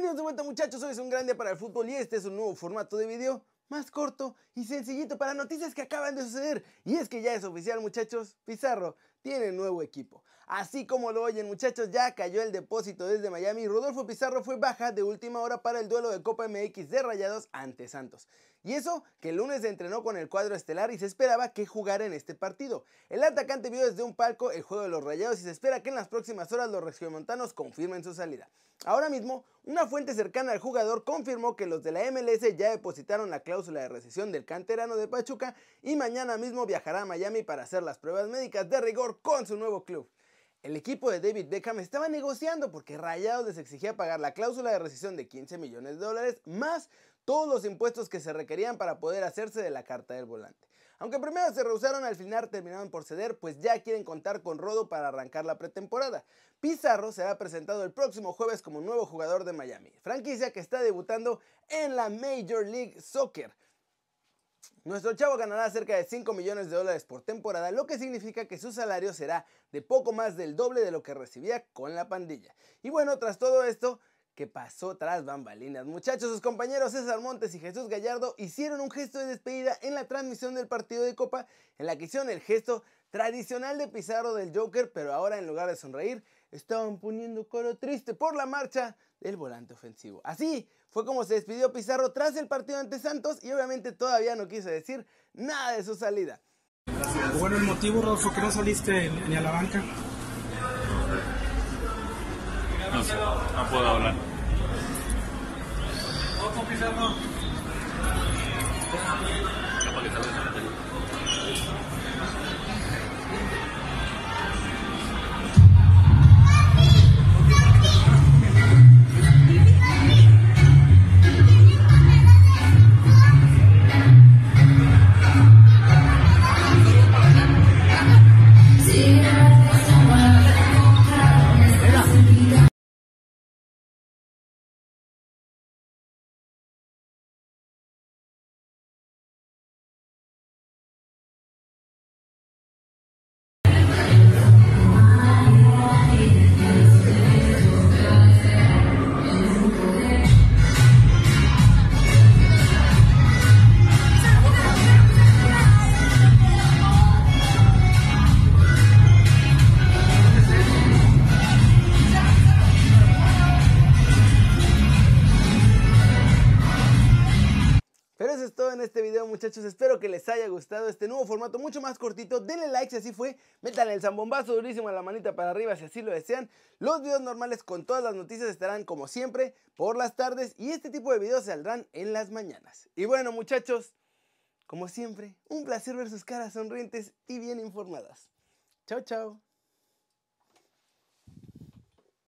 nota muchachos, hoy es un gran día para el fútbol y este es un nuevo formato de video más corto y sencillito para noticias que acaban de suceder. Y es que ya es oficial muchachos, Pizarro tiene nuevo equipo. Así como lo oyen muchachos, ya cayó el depósito desde Miami. Rodolfo Pizarro fue baja de última hora para el duelo de Copa MX de Rayados ante Santos. Y eso que el lunes entrenó con el cuadro estelar y se esperaba que jugara en este partido. El atacante vio desde un palco el juego de los Rayados y se espera que en las próximas horas los regiomontanos confirmen su salida. Ahora mismo, una fuente cercana al jugador confirmó que los de la MLS ya depositaron la cláusula de recesión del canterano de Pachuca y mañana mismo viajará a Miami para hacer las pruebas médicas de rigor con su nuevo club. El equipo de David Beckham estaba negociando porque Rayados les exigía pagar la cláusula de rescisión de 15 millones de dólares más todos los impuestos que se requerían para poder hacerse de la carta del volante. Aunque primero se rehusaron, al final terminaron por ceder, pues ya quieren contar con Rodo para arrancar la pretemporada. Pizarro será presentado el próximo jueves como nuevo jugador de Miami, franquicia que está debutando en la Major League Soccer. Nuestro chavo ganará cerca de 5 millones de dólares por temporada, lo que significa que su salario será de poco más del doble de lo que recibía con la pandilla. Y bueno, tras todo esto, ¿qué pasó tras bambalinas. Muchachos, sus compañeros César Montes y Jesús Gallardo hicieron un gesto de despedida en la transmisión del partido de Copa, en la que hicieron el gesto tradicional de Pizarro del Joker, pero ahora en lugar de sonreír, estaban poniendo coro triste por la marcha del volante ofensivo. Así fue como se despidió Pizarro tras el partido ante Santos y obviamente todavía no quiso decir nada de su salida. Bueno, el motivo, Rodolfo, que no saliste ni a la banca. No sé, no puedo hablar. Eso es todo en este video muchachos, espero que les haya gustado este nuevo formato mucho más cortito, denle like si así fue, métanle el zambombazo durísimo a la manita para arriba si así lo desean, los videos normales con todas las noticias estarán como siempre por las tardes y este tipo de videos saldrán en las mañanas. Y bueno muchachos, como siempre, un placer ver sus caras sonrientes y bien informadas. Chao chao.